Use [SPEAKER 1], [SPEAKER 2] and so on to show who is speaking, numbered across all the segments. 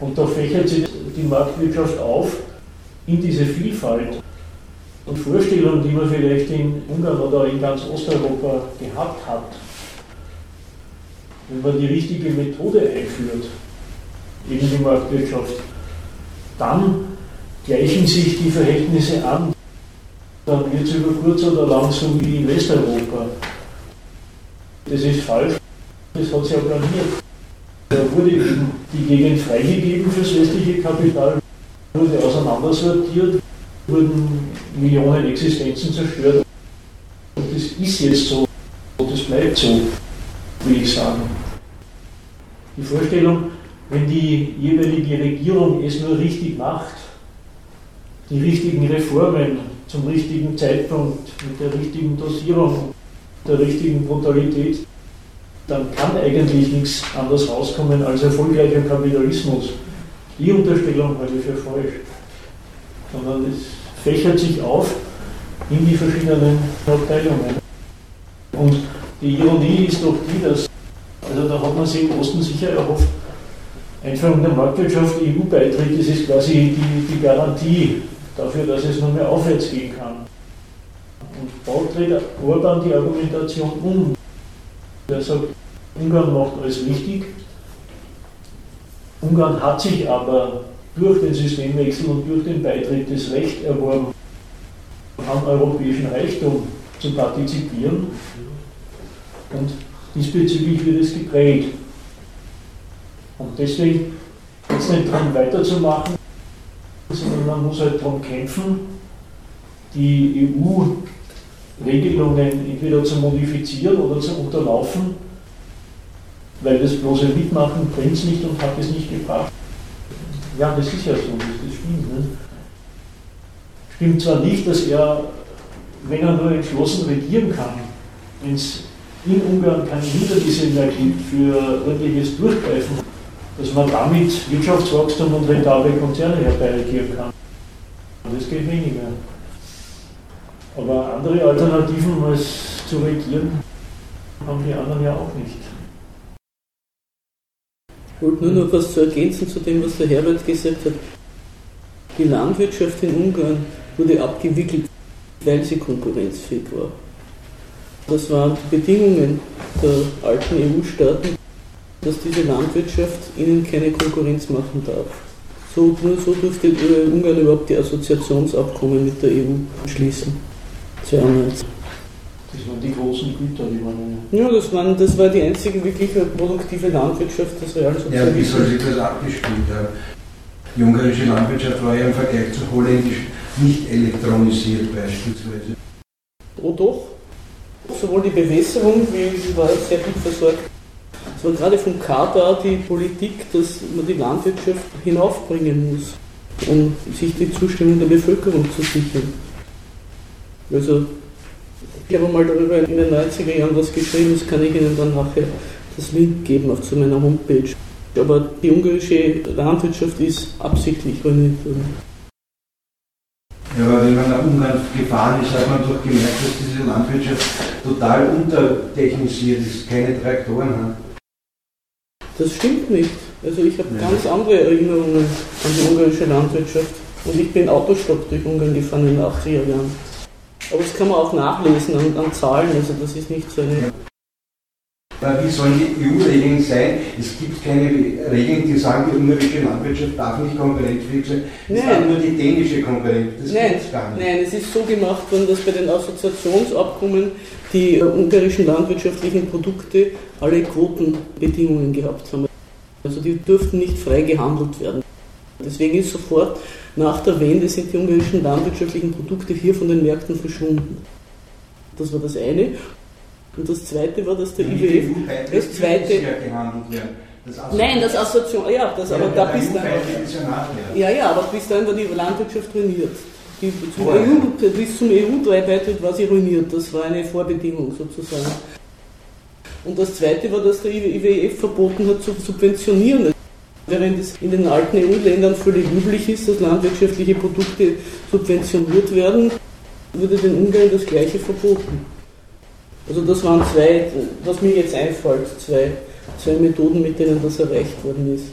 [SPEAKER 1] Und da fächert sich die Marktwirtschaft auf in diese Vielfalt und Vorstellungen, die man vielleicht in Ungarn oder in ganz Osteuropa gehabt hat. Wenn man die richtige Methode einführt, in die Marktwirtschaft, dann gleichen sich die Verhältnisse an. Dann wird es über kurz oder lang so wie in Westeuropa. Das ist falsch, das hat sich ja planiert. Da wurde eben die Gegend freigegeben fürs westliche Kapital, wurde auseinandersortiert, wurden Millionen Existenzen zerstört. Und das ist jetzt so, das bleibt so, will ich sagen. Die Vorstellung, wenn die jeweilige Regierung es nur richtig macht, die richtigen Reformen zum richtigen Zeitpunkt, mit der richtigen Dosierung, der richtigen Brutalität, dann kann eigentlich nichts anderes rauskommen als erfolgreicher Kapitalismus. Die Unterstellung halte ich für falsch. Sondern es fächert sich auf in die verschiedenen Abteilungen. Und die Ironie ist doch die, dass, also da hat man sich im Osten sicher erhofft, Einführung der Marktwirtschaft, EU-Beitritt, das ist quasi die, die Garantie dafür, dass es nur mehr aufwärts gehen kann. Und dreht Orban die Argumentation um. Er sagt, Ungarn macht alles richtig. Ungarn hat sich aber durch den Systemwechsel und durch den Beitritt das Recht erworben, am europäischen Reichtum zu partizipieren. Und diesbezüglich wird es geprägt. Und deswegen geht es nicht darum, weiterzumachen, sondern man muss halt darum kämpfen, die EU-Regelungen entweder zu modifizieren oder zu unterlaufen, weil das bloße Mitmachen bringt es nicht und hat es nicht gebracht. Ja, das ist ja so, das, das stimmt. Ne? Stimmt zwar nicht, dass er, wenn er nur entschlossen regieren kann, wenn es in Ungarn keine Hindernisse mehr gibt für ordentliches Durchgreifen, dass man damit Wirtschaftswachstum und rentable Konzerne herbeiregieren kann. Das geht weniger. Aber andere Alternativen als zu regieren haben die anderen ja auch nicht.
[SPEAKER 2] Ich wollte nur noch was zu ergänzen zu dem, was der Herbert gesagt hat. Die Landwirtschaft in Ungarn wurde abgewickelt, weil sie konkurrenzfähig war. Das waren die Bedingungen der alten EU-Staaten, dass diese Landwirtschaft ihnen keine Konkurrenz machen darf. So, nur so durfte Ungarn überhaupt die Assoziationsabkommen mit der EU schließen.
[SPEAKER 1] 92. Das waren die großen Güter, die man.
[SPEAKER 2] Ja, das, waren, das war die einzige wirklich produktive Landwirtschaft des Realsozialismus.
[SPEAKER 3] Ja, wie soll sich das abgespielt haben? Die ungarische Landwirtschaft war ja im Vergleich zur holländischen nicht elektronisiert beispielsweise.
[SPEAKER 2] Oh doch. Sowohl die Bewässerung, wie sie war sehr gut versorgt, es war gerade vom Kader die Politik, dass man die Landwirtschaft hinaufbringen muss, um sich die Zustimmung der Bevölkerung zu sichern. Also, ich habe mal darüber in den 90er Jahren was geschrieben, das kann ich Ihnen dann nachher das Link geben auf zu meiner Homepage. Aber die ungarische Landwirtschaft ist absichtlich ruiniert worden.
[SPEAKER 3] Ja, aber wenn man nach Ungarn gefahren ist, hat man doch gemerkt, dass diese Landwirtschaft total untertechnisiert ist, keine Traktoren hat.
[SPEAKER 2] Das stimmt nicht. Also ich habe ja. ganz andere Erinnerungen an die ungarische Landwirtschaft. Und ich bin Autostopp durch Ungarn gefahren in den 80er Jahren. Aber das kann man auch nachlesen an, an Zahlen, also das ist nicht so eine.
[SPEAKER 3] Wie sollen die EU-Regeln sein? Es gibt keine Regeln, die sagen, die ungarische Landwirtschaft darf nicht konkurrenzfähig sein. Es darf nur die dänische Konkurrenz.
[SPEAKER 2] Das nein, gar nicht. Nein, es ist so gemacht worden, dass bei den Assoziationsabkommen die ungarischen landwirtschaftlichen Produkte alle Quotenbedingungen gehabt haben. Also die durften nicht frei gehandelt werden. Deswegen ist sofort nach der Wende sind die ungarischen landwirtschaftlichen Produkte hier von den Märkten verschwunden. Das war das eine. Und das zweite war, dass der ja, IWF. Das zweite. Das Nein, das Assoziation, ja, das, aber da bis dann. Ja, ja, aber bis dann war die Landwirtschaft ruiniert. Die, zum EU, bis zum EU-Beitritt war sie ruiniert. Das war eine Vorbedingung sozusagen. Und das zweite war, dass der IWF verboten hat zu subventionieren. Während es in den alten EU-Ländern völlig üblich ist, dass landwirtschaftliche Produkte subventioniert werden, wurde den Ungarn das Gleiche verboten. Also das waren zwei, was mir jetzt einfällt, zwei, zwei Methoden, mit denen das erreicht worden ist.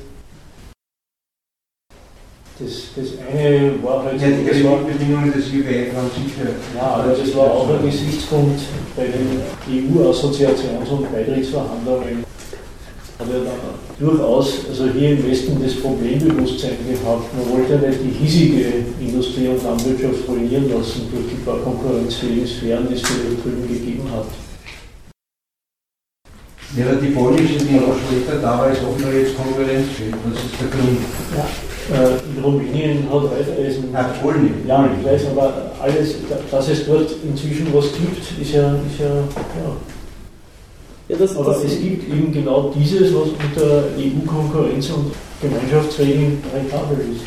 [SPEAKER 1] das, das eine war halt.
[SPEAKER 3] Ja, die Kreditbedingungen des IWF waren sicher.
[SPEAKER 1] Ja, aber das war auch ein Gesichtspunkt bei den EU-Assoziations- und Beitrittsverhandlungen. Hat ja dann durchaus, also hier im Westen das Problembewusstsein gehabt. Man wollte ja nicht die hiesige Industrie und Landwirtschaft ruinieren lassen durch die paar konkurrenzfähigen Sphären, die es vielleicht drüben gegeben hat.
[SPEAKER 3] Ja, die polnische, die noch später da war, ist offenbar jetzt konkurrenzfähig. Das ist der Grund.
[SPEAKER 1] Ja. Äh, in Rumänien hat Raiffeisen.
[SPEAKER 3] Ach, Polen.
[SPEAKER 1] Ja, ich weiß, aber alles, dass es dort inzwischen was gibt, ist ja. Ist ja, ja. Ja, das, aber das es gibt eben genau dieses, was unter EU-Konkurrenz und Gemeinschaftsregeln rentabel ist.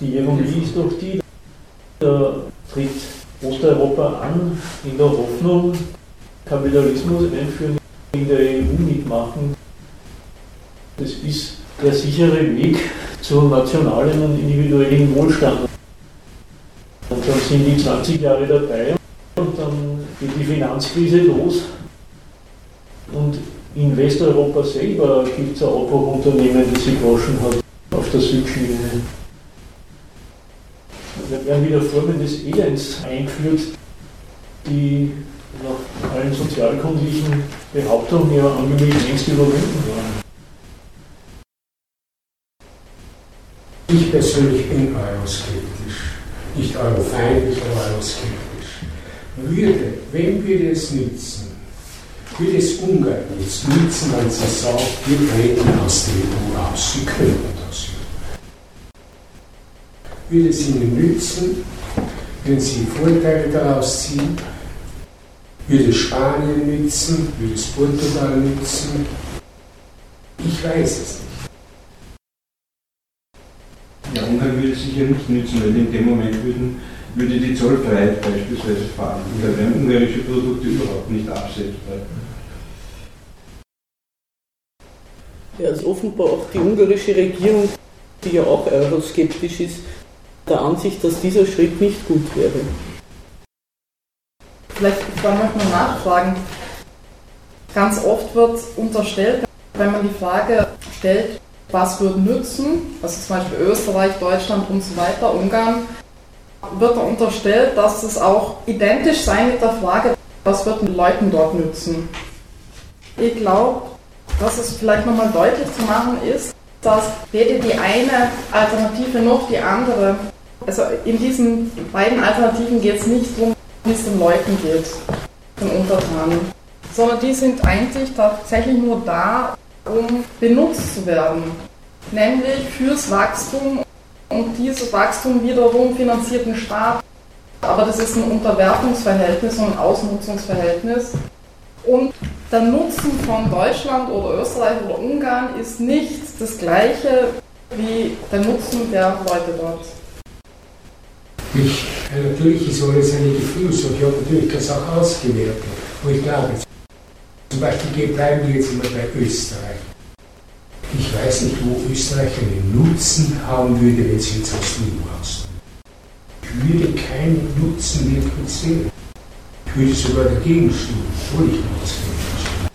[SPEAKER 1] Die Ironie ist doch die, da tritt Osteuropa an in der Hoffnung, Kapitalismus einführen, in der EU mitmachen. Das ist der sichere Weg zum nationalen und individuellen Wohlstand. Und dann sind die 20 Jahre dabei und dann geht die Finanzkrise los. Und in Westeuropa selber gibt es ein Abbruchunternehmen, das sich gewaschen hat auf der Südschiene. Da werden wieder Formen des Elends eingeführt, die nach allen sozialkundlichen Behauptungen ja angeblich längst überwunden waren.
[SPEAKER 4] Ich persönlich bin euroskeptisch. Nicht eurofeindlich, aber euroskeptisch. Würde, wem würde es nützen? Würde es Ungarn jetzt nützen, wenn sie sagt, wir treten aus der EU aus? Sie könnten das ja. Würde es ihnen nützen, wenn sie Vorteile daraus ziehen? Würde Spanien nützen? Würde es Portugal nützen? Ich weiß es nicht.
[SPEAKER 3] Ja, Ungarn würde es sicher nicht nützen, weil in dem Moment würden, würde die Zollfreiheit beispielsweise fallen. Da wären ungarische Produkte überhaupt nicht absetzbar.
[SPEAKER 2] Ja, also offenbar auch die ungarische Regierung, die ja auch euroskeptisch ist, der Ansicht, dass dieser Schritt nicht gut wäre.
[SPEAKER 5] Vielleicht vorhin noch mal nachfragen. Ganz oft wird unterstellt, wenn man die Frage stellt, was würde nützen, also zum Beispiel Österreich, Deutschland und so weiter, Ungarn, wird da unterstellt, dass es auch identisch sei mit der Frage, was wird den Leuten dort nützen. Ich glaube, dass es vielleicht nochmal deutlich zu machen ist, dass weder die eine Alternative noch die andere, also in diesen beiden Alternativen geht es nicht darum, wie es den Leuten geht, den Untertanen, sondern die sind eigentlich tatsächlich nur da, um benutzt zu werden, nämlich fürs Wachstum und dieses Wachstum wiederum finanziert den Staat. Aber das ist ein Unterwerfungsverhältnis und ein Ausnutzungsverhältnis. Und der Nutzen von Deutschland oder Österreich oder Ungarn ist nicht das gleiche wie der Nutzen der Leute dort.
[SPEAKER 4] Ich, äh, natürlich ist alles eine Gefühlssache. Ich habe natürlich das auch ausgewertet. Und ich glaube, zum Beispiel bleiben wir jetzt immer bei Österreich. Ich weiß nicht, wo Österreich einen Nutzen haben würde, wenn sie jetzt aus der EU austreten. Ich würde keinen Nutzen wirklich sehen. Ich würde sogar dagegen stimmen, obwohl ich noch ausgehen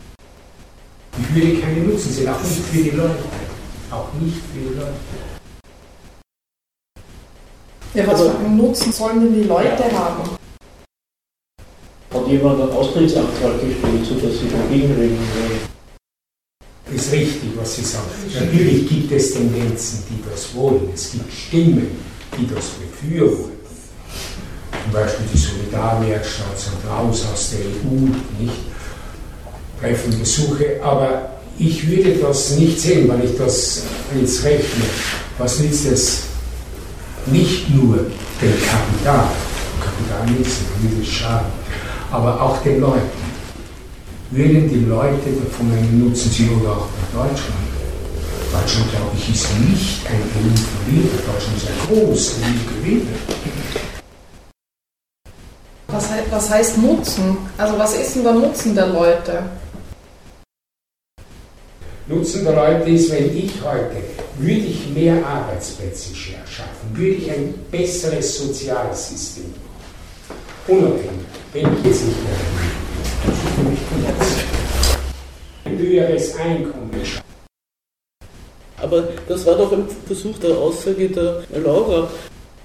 [SPEAKER 4] Ich würde keinen Nutzen sehen, auch nicht für die Leute. Auch nicht für die Leute.
[SPEAKER 5] Ja, was für einen Nutzen sollen denn die Leute haben?
[SPEAKER 1] Hat jemand einen Austrittsantrag gestellt, sodass sie dagegen reden wollen?
[SPEAKER 4] Ist richtig, was Sie sagen. Natürlich gibt es Tendenzen, die das wollen. Es gibt Stimmen, die das befürworten. Zum Beispiel die Solidarwerkstatt sagt raus aus der EU, nicht treffen Besuche. Aber ich würde das nicht sehen, weil ich das jetzt rechne. Was nützt es nicht nur dem Kapital? Kapital nützt, würde schaden, aber auch den Leuten würden die Leute davon einen Nutzen ziehen oder auch bei Deutschland. Deutschland, glaube ich, ist nicht ein EU-Verlierer. Deutschland ist ein großer EU-Gewinner.
[SPEAKER 5] Was, was heißt Nutzen? Also was ist denn der Nutzen der Leute?
[SPEAKER 4] Nutzen der Leute ist, wenn ich heute, würde ich mehr Arbeitsplätze schaffen, würde ich ein besseres soziales System unabhängig, wenn ich jetzt nicht mehr höheres Einkommen
[SPEAKER 2] Aber das war doch ein Versuch der Aussage der Laura,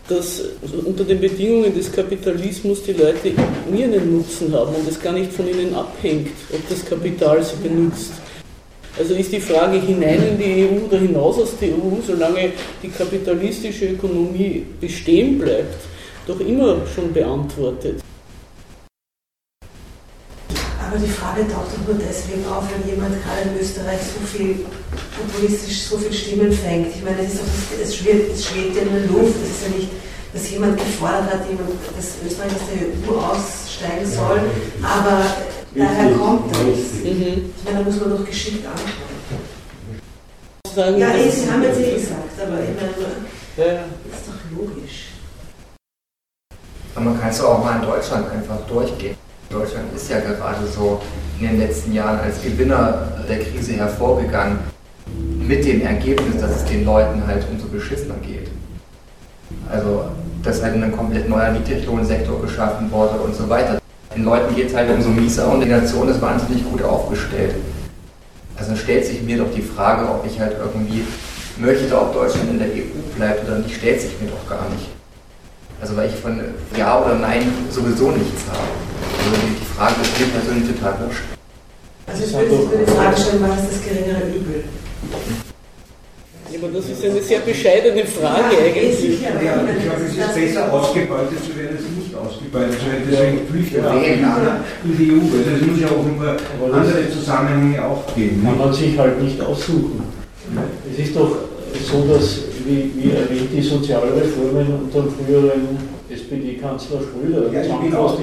[SPEAKER 2] dass unter den Bedingungen des Kapitalismus die Leute nie einen Nutzen haben und es gar nicht von ihnen abhängt, ob das Kapital sie benutzt. Also ist die Frage hinein in die EU oder hinaus aus der EU, solange die kapitalistische Ökonomie bestehen bleibt, doch immer schon beantwortet.
[SPEAKER 6] Aber die Frage taucht doch nur deswegen auf, wenn jemand gerade in Österreich so viel populistisch so viele Stimmen fängt. Ich meine, es, ist doch, es, schwebt, es schwebt ja in der Luft. Es ist ja nicht, dass jemand gefordert hat, jemand, dass Österreich aus der EU aussteigen soll. Aber daher kommt das. Mhm. Ich meine, da muss man doch geschickt antworten. Ja, eh, Sie haben jetzt eh gesagt, aber ich meine, ja. ist doch logisch.
[SPEAKER 7] Aber man kann es auch mal in Deutschland einfach durchgehen. Deutschland ist ja gerade so in den letzten Jahren als Gewinner der Krise hervorgegangen, mit dem Ergebnis, dass es den Leuten halt umso beschissener geht. Also, dass halt ein komplett neuer Niedriglohnsektor geschaffen wurde und so weiter. Den Leuten geht es halt umso mieser und die Nation ist wahnsinnig gut aufgestellt. Also stellt sich mir doch die Frage, ob ich halt irgendwie möchte, ob Deutschland in der EU bleibt oder nicht, stellt sich mir doch gar nicht. Also weil ich von Ja oder Nein sowieso nichts habe. Also die Frage ist mir persönlich total wurscht.
[SPEAKER 6] Also ich würde die Frage stellen, was ist das geringere Übel?
[SPEAKER 2] Ja, aber das ist eine sehr bescheidene Frage ja, eigentlich.
[SPEAKER 3] Ja, ich glaube, es ist besser ausgebeutet zu werden, als nicht ausgebeutet zu werden. Deswegen flüchtet ja. keiner in die EU. Also es muss ja offenbar andere Zusammenhänge auch geben.
[SPEAKER 1] Kann man sich halt nicht aussuchen. Es ist doch so, dass, wie, wie erwähnt, die Sozialreformen unter dem früheren SPD-Kanzler Schröder
[SPEAKER 3] ja, ich bin auch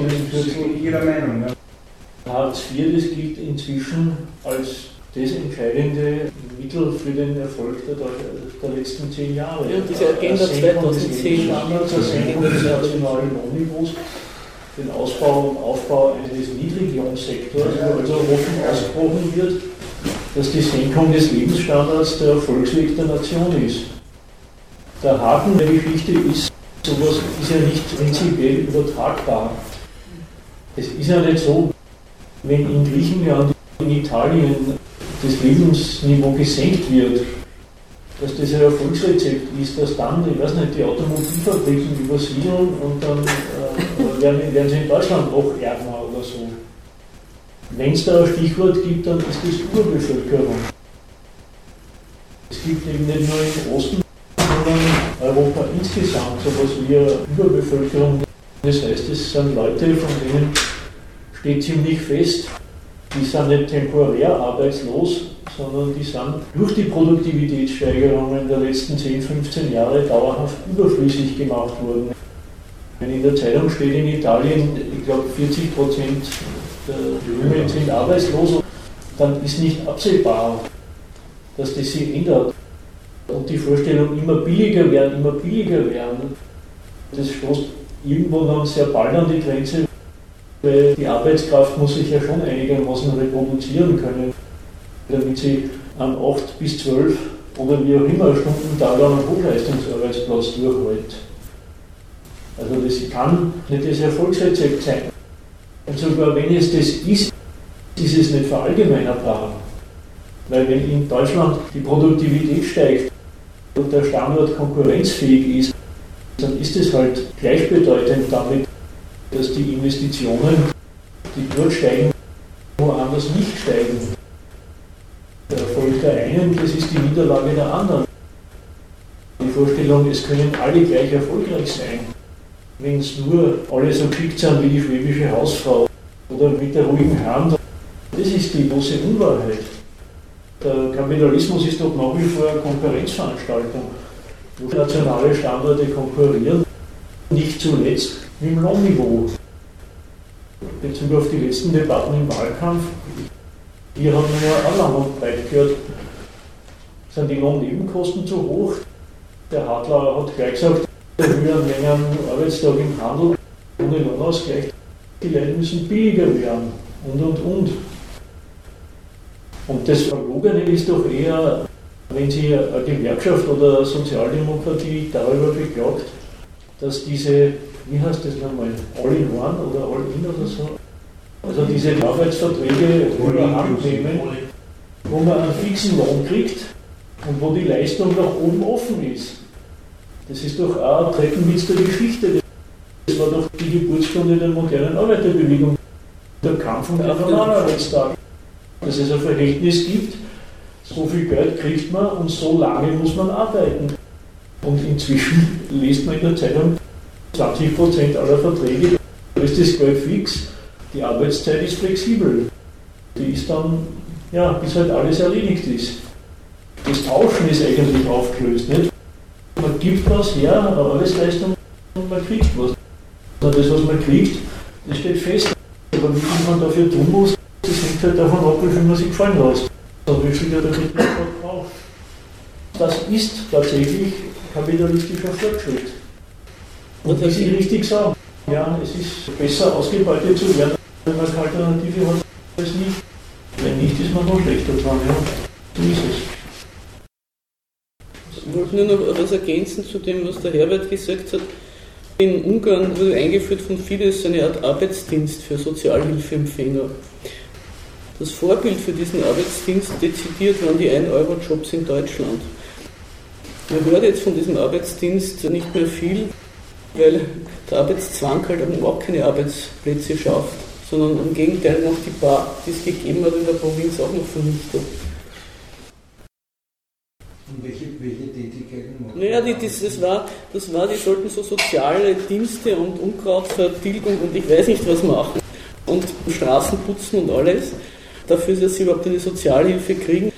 [SPEAKER 3] Ihrer Meinung.
[SPEAKER 1] Ja. Hartz IV, das gilt inzwischen als das entscheidende Mittel für den Erfolg der, der letzten zehn Jahre.
[SPEAKER 2] Ja, diese Agenda 2010.
[SPEAKER 1] Standards, der Senkung des nationalen Lohnniveaus, den Ausbau und Aufbau eines Niedriglohnsektors, wo also offen ausgebrochen wird, dass die Senkung des Lebensstandards der Erfolgsweg der Nation ist. Der Haken der Geschichte ist, sowas ist ja nicht prinzipiell übertragbar. Es ist ja nicht so, wenn in Griechenland, in Italien das Lebensniveau gesenkt wird, dass das ein Erfolgsrezept ist, dass dann, ich weiß nicht, die Automobilfabriken übersiedeln und dann äh, werden, werden sie in Deutschland noch ärmer oder so. Wenn es da ein Stichwort gibt, dann ist das Urbevölkerung. Es gibt eben nicht nur im Osten, Europa insgesamt so etwas wie eine Überbevölkerung. Das heißt, es sind Leute, von denen steht ziemlich fest, die sind nicht temporär arbeitslos, sondern die sind durch die Produktivitätssteigerungen der letzten 10, 15 Jahre dauerhaft überflüssig gemacht worden. Wenn in der Zeitung steht in Italien, ich glaube 40 Prozent der Jungen sind arbeitslos, dann ist nicht absehbar, dass das sich ändert. Und die Vorstellung, immer billiger werden, immer billiger werden, das stoßt irgendwo dann sehr bald an die Grenze, weil die Arbeitskraft muss sich ja schon einigermaßen reproduzieren können, damit sie an 8 bis 12 oder wie auch immer Stunden Tag an einem Hochleistungsarbeitsplatz durchhält. Also das kann nicht das Erfolgsrezept sein. Und sogar wenn es das ist, ist es nicht verallgemeinerbar. Weil wenn in Deutschland die Produktivität steigt und der Standort konkurrenzfähig ist, dann ist es halt gleichbedeutend damit, dass die Investitionen, die dort steigen, woanders nicht steigen. Der Erfolg der einen, das ist die Niederlage der anderen. Die Vorstellung, es können alle gleich erfolgreich sein, wenn es nur alle so geschickt sind wie die schwäbische Hausfrau oder mit der ruhigen Hand, das ist die große Unwahrheit. Der Kapitalismus ist doch nach wie vor eine Konkurrenzveranstaltung, wo nationale Standorte konkurrieren, nicht zuletzt im Lohnniveau. Bezug auf die letzten Debatten im Wahlkampf, hier haben ja lang und breit gehört, sind die Lohnnebenkosten zu hoch. Der Hartler hat gleich gesagt, der höheren Mengen Arbeitstag im Handel ohne Lohnausgleich, die Leute müssen billiger werden und und und. Und das Verlogene ist doch eher, wenn sich eine Gewerkschaft oder eine Sozialdemokratie darüber beklagt, dass diese wie heißt das nochmal, All-in-One oder All-in oder so. Also diese Arbeitsverträge überhand nehmen, wo man einen fixen Lohn kriegt und wo die Leistung nach oben offen ist. Das ist doch auch ein Treppenwitz der Geschichte. Das war doch die Geburtsstunde der modernen Arbeiterbewegung, der Kampf um den Normalarbeitstag. Dass es ein Verhältnis gibt, so viel Geld kriegt man und so lange muss man arbeiten. Und inzwischen liest man in der Zeitung, 20% aller Verträge, da ist das Geld fix, die Arbeitszeit ist flexibel. Die ist dann, ja, bis halt alles erledigt ist. Das Tauschen ist eigentlich aufgelöst. Nicht? Man gibt was her, Arbeitsleistung und man kriegt was. Und das, was man kriegt, das steht fest. Aber wie viel man dafür tun muss, das hängt halt davon ab, wie viel man sich gefallen lässt. Und wie viel der damit braucht. Das ist tatsächlich kapitalistischer Fortschritt. Und wie Sie richtig sagen, ja, es ist besser ausgebeutet zu werden, wenn man keine Alternative hat, als nicht. Wenn nicht, ist man noch schlechter dran. Ja. So ist es.
[SPEAKER 2] Ich wollte nur noch etwas ergänzen zu dem, was der Herbert gesagt hat. In Ungarn wurde eingeführt von Fidesz eine Art Arbeitsdienst für Sozialhilfeempfänger. Das Vorbild für diesen Arbeitsdienst dezidiert waren die 1-Euro-Jobs in Deutschland. Man hört jetzt von diesem Arbeitsdienst nicht mehr viel, weil der Arbeitszwang halt überhaupt keine Arbeitsplätze schafft, sondern im Gegenteil noch die paar, die es gegeben hat in der Provinz, auch noch vernichtet.
[SPEAKER 3] Und welche, welche Tätigkeiten machen
[SPEAKER 2] Naja, die, das, das, war, das war, die sollten so soziale Dienste und Unkrautvertilgung und ich weiß nicht was machen. Und Straßen putzen und alles. Dafür, dass sie überhaupt eine Sozialhilfe kriegen.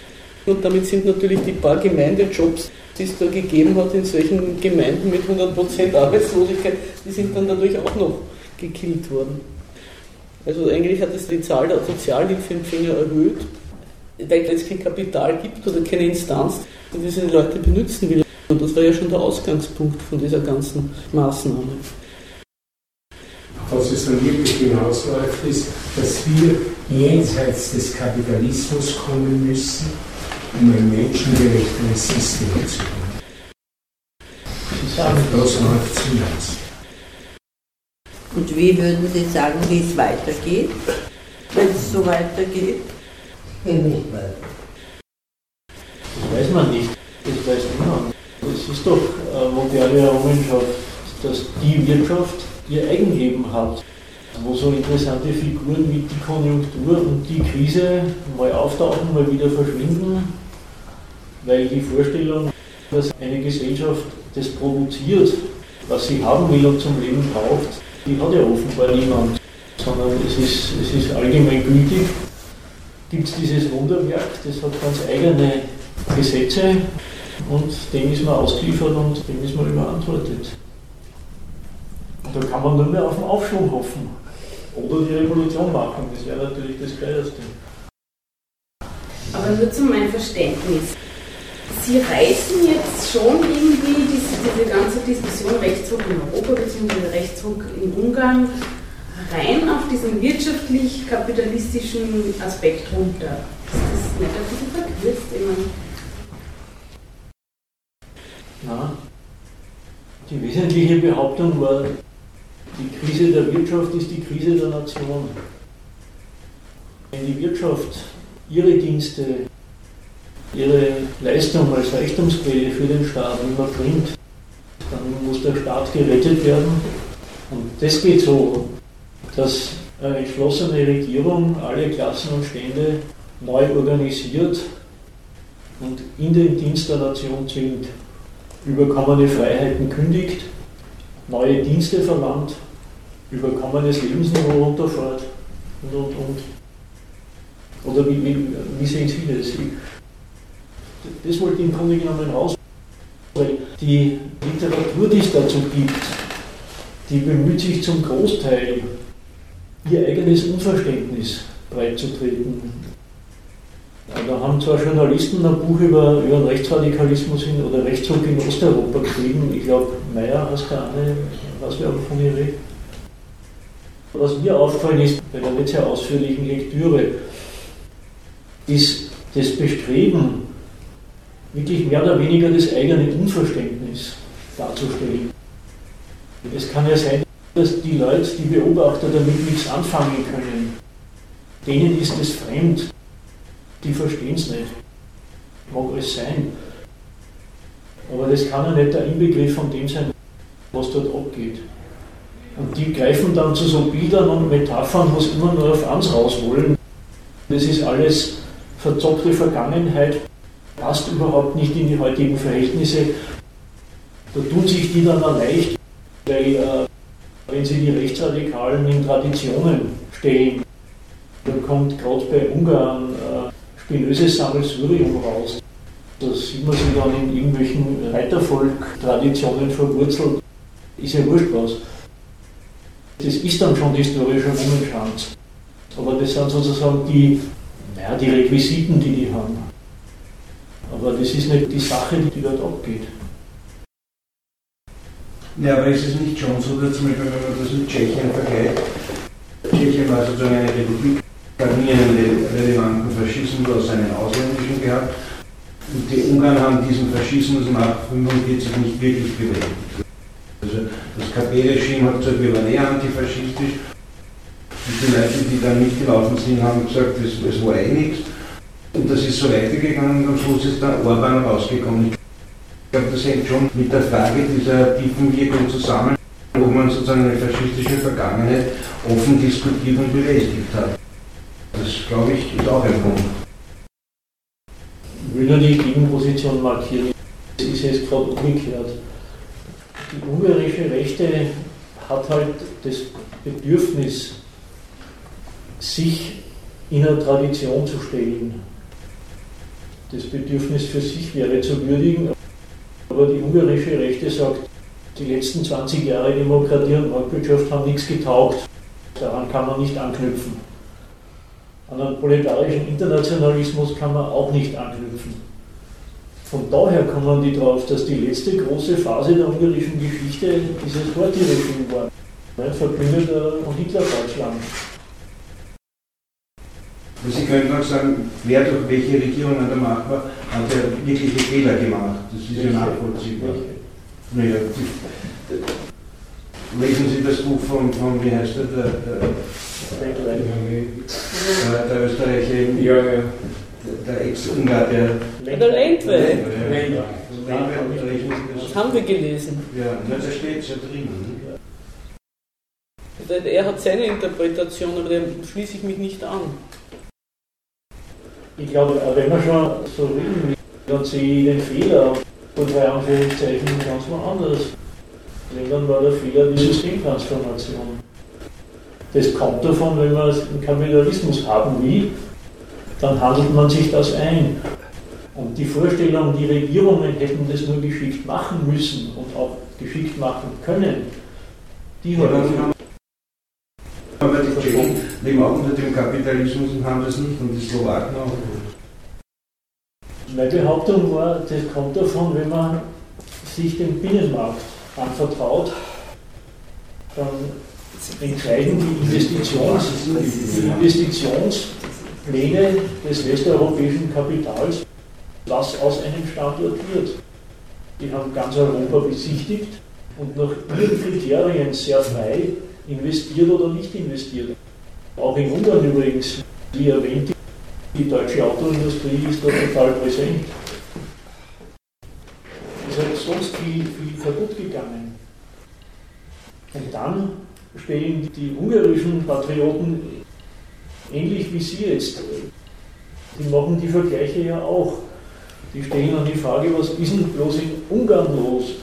[SPEAKER 2] Und damit sind natürlich die paar Gemeindejobs, die es da gegeben hat in solchen Gemeinden mit 100% Arbeitslosigkeit, die sind dann dadurch auch noch gekillt worden. Also eigentlich hat es die Zahl der Sozialhilfeempfänger erhöht, weil es kein Kapital gibt oder keine Instanz, die diese Leute benutzen will. Und das war ja schon der Ausgangspunkt von dieser ganzen Maßnahme.
[SPEAKER 4] Was es dann wirklich hinausläuft, ist, dass wir jenseits des Kapitalismus kommen müssen, um ein menschengerechteres System zu haben. Das läuft es hinaus.
[SPEAKER 8] Und wie würden Sie sagen, wie es weitergeht, wenn es so weitergeht?
[SPEAKER 6] Nicht weiter.
[SPEAKER 1] Das weiß man nicht. Das weiß niemand. Es ist doch eine moderne Errungenschaft, dass die Wirtschaft ihr Eigenleben hat, wo so interessante Figuren wie die Konjunktur und die Krise mal auftauchen, mal wieder verschwinden, weil die Vorstellung, dass eine Gesellschaft das produziert, was sie haben will und zum Leben braucht, die hat ja offenbar niemand, sondern es ist, es ist allgemein gültig. Gibt es dieses Wunderwerk, das hat ganz eigene Gesetze und dem ist man ausgeliefert und dem ist man überantwortet. Da kann man nur mehr auf den Aufschwung hoffen. Oder die Revolution machen, das wäre natürlich das Geilste.
[SPEAKER 9] Aber nur zu meinem Verständnis. Sie reißen jetzt schon irgendwie diese, diese ganze Diskussion Rechtsruck in Europa bzw. Rechtsruck in Ungarn rein auf diesen wirtschaftlich-kapitalistischen Aspekt runter. Ist das nicht ein bisschen verkürzt? Ich meine,
[SPEAKER 1] Na, die wesentliche Behauptung war, die Krise der Wirtschaft ist die Krise der Nation. Wenn die Wirtschaft ihre Dienste, ihre Leistung als Reichtumsquelle für den Staat überbringt, dann muss der Staat gerettet werden. Und das geht so, dass eine entschlossene Regierung alle Klassen und Stände neu organisiert und in den Dienst der Nation zwingt überkommene Freiheiten kündigt, neue Dienste verlangt, überkommenes Lebensniveau runterfährt und, und, und. Oder wie, wie, wie sehen Sie das? Das wollte ich im Grunde genommen raus, weil die Literatur, die es dazu gibt, die bemüht sich zum Großteil, ihr eigenes Unverständnis breitzutreten. Da haben zwar Journalisten ein Buch über, über den Rechtsradikalismus in, oder Rechtsruck in Osteuropa geschrieben. Ich glaube, Meyer hast du eine, was wir von ihr reden. Was mir aufgefallen ist bei der nicht sehr ausführlichen Lektüre, ist das Bestreben, wirklich mehr oder weniger das eigene Unverständnis darzustellen. Es kann ja sein, dass die Leute, die Beobachter damit nichts anfangen können. Denen ist es fremd, die verstehen es nicht. Mag es sein. Aber das kann ja nicht der Inbegriff von dem sein, was dort abgeht. Und die greifen dann zu so Bildern und Metaphern, wo sie immer nur auf eins raus wollen. Das ist alles verzockte Vergangenheit, passt überhaupt nicht in die heutigen Verhältnisse. Da tun sich die dann leicht, weil äh, wenn sie die Rechtsradikalen in Traditionen stehen, dann kommt gerade bei Ungarn Spinöses Sammelsurium raus. Da sieht man sich dann in irgendwelchen Reitervolk-Traditionen verwurzelt. Ist ja wurscht was. Das ist dann schon historischer Rummenschanz. Aber das sind sozusagen die, naja, die Requisiten, die die haben. Aber das ist nicht die Sache, die dort abgeht.
[SPEAKER 3] Ja, aber ist es nicht schon so, dass zum Beispiel, wenn man das mit Tschechien vergleicht, Tschechien war sozusagen eine Republik, hat nie einen relevanten Faschismus aus seinen Ausländischen gehabt. Und die Ungarn haben diesen Faschismus nach 1945 nicht wirklich bewältigt. Also das KP-Regime hat gesagt, wir waren eher antifaschistisch. Und die Leute, die da mitgelaufen sind, haben gesagt, es, es war eh nichts. Und das ist so weitergegangen und am Schluss ist dann Orban rausgekommen. Ich glaube, das hängt schon mit der Frage dieser tiefen Wirkung zusammen, wo man sozusagen eine faschistische Vergangenheit offen diskutiert und bewältigt hat. Das, glaube ich, ist auch ein Punkt.
[SPEAKER 1] Ich will nur die Gegenposition markieren. Es ist jetzt gerade umgekehrt. Die ungarische Rechte hat halt das Bedürfnis, sich in eine Tradition zu stellen. Das Bedürfnis für sich wäre zu würdigen, aber die ungarische Rechte sagt, die letzten 20 Jahre Demokratie und Marktwirtschaft haben nichts getaugt. Daran kann man nicht anknüpfen. An einen proletarischen Internationalismus kann man auch nicht anknüpfen. Von daher kommen die drauf, dass die letzte große Phase der ungarischen Geschichte dieses Horthy-Regime war. Verbündeter von Hitler-Deutschland.
[SPEAKER 3] Sie können auch sagen, wer durch welche Regierung an der Macht war, hat er wirkliche Fehler gemacht. Das ist ja nachvollziehbar. Naja, lesen Sie das Buch von, von wie heißt er, der, der, der, der Österreicher, ja, ja. der Ex-Ungar, der...
[SPEAKER 2] Der Lendwey. Das haben wir gelesen.
[SPEAKER 3] Ja, da steht es ja drin.
[SPEAKER 2] Er hat seine Interpretation, aber dem schließe ich mich nicht an.
[SPEAKER 1] Ich glaube, wenn wir schon so reden, dann sehe ich den Fehler von drei Anführungszeichen ganz woanders. Dann war der Fehler die Systemtransformation. Das kommt davon, wenn man einen Kapitalismus haben will, dann handelt man sich das ein. Und die Vorstellung, die Regierungen hätten das nur geschickt machen müssen und auch geschickt machen können, die hat
[SPEAKER 3] aber die Tschechen leben auch unter dem Kapitalismus und haben das nicht und die Slowaken auch.
[SPEAKER 1] Meine Behauptung war, das kommt davon, wenn man sich dem Binnenmarkt anvertraut, dann entscheiden die, Investitions, die Investitionspläne des westeuropäischen Kapitals, was aus einem Standort wird. Die haben ganz Europa besichtigt und nach ihren Kriterien sehr frei investiert oder nicht investiert. Auch in Ungarn übrigens, wie erwähnt, die deutsche Autoindustrie ist da total präsent. Sonst viel, viel kaputt gegangen. Und dann stehen die ungarischen Patrioten ähnlich wie Sie jetzt. Die machen die Vergleiche ja auch. Die stehen an die Frage, was ist denn bloß in Ungarn los?